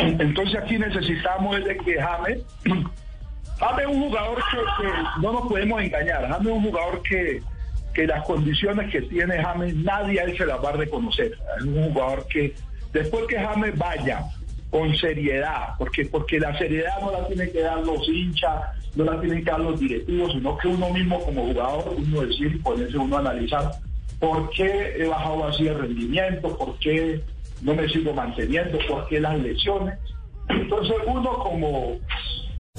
Entonces aquí necesitamos de que James, James es un jugador que, no nos podemos engañar. James es un jugador que, las condiciones que tiene James nadie a él se las va a reconocer. Es un jugador que después que James vaya con seriedad, porque, porque la seriedad no la tienen que dar los hinchas, no la tienen que dar los directivos, sino que uno mismo como jugador, uno decir ponerse uno a analizar por qué he bajado así el rendimiento, por qué no me sigo manteniendo, por qué las lesiones. Entonces uno como...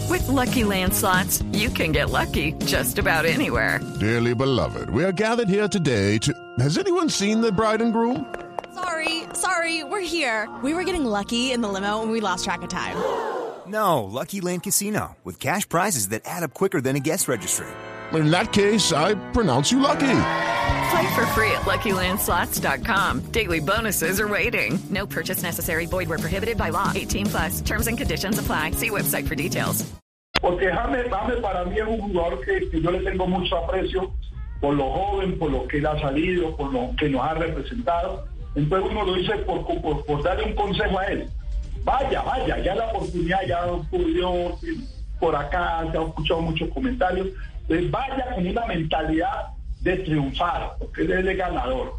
With LuckyLand Slots, you can get lucky just about anywhere. Dearly beloved, we are gathered here today to... Has anyone seen the bride and groom? Sorry, sorry, we're here. We were getting lucky in the limo and we lost track of time. No, Lucky Land Casino, with cash prizes that add up quicker than a guest registry. In that case, I pronounce you lucky. Play for free at LuckyLandSlots.com. Daily bonuses are waiting. No purchase necessary. Void where prohibited by law. 18 plus. Terms and conditions apply. See website for details. Porque James, James para mí es un jugador que, que yo le tengo mucho aprecio por lo joven, por lo que él ha salido, por lo que nos ha representado. Entonces uno lo dice por, por, por darle un consejo a él. Vaya, vaya, ya la oportunidad ya ocurrió por acá, se han escuchado muchos comentarios. Entonces vaya con una mentalidad de triunfar, porque él es el ganador.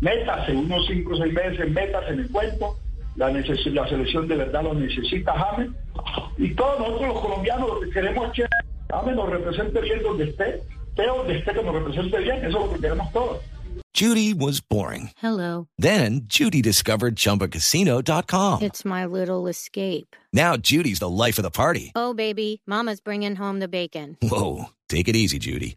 Métase unos 5 o 6 meses, métase en el cuento. La, neces la selección de verdad lo necesita James. Y todos nosotros los colombianos lo que queremos es que James nos represente bien donde esté, pero donde esté que nos represente bien, eso es lo que queremos todos. Judy was boring. Hello. Then Judy discovered ChumbaCasino.com. It's my little escape. Now Judy's the life of the party. Oh, baby, mama's bringing home the bacon. Whoa, take it easy, Judy.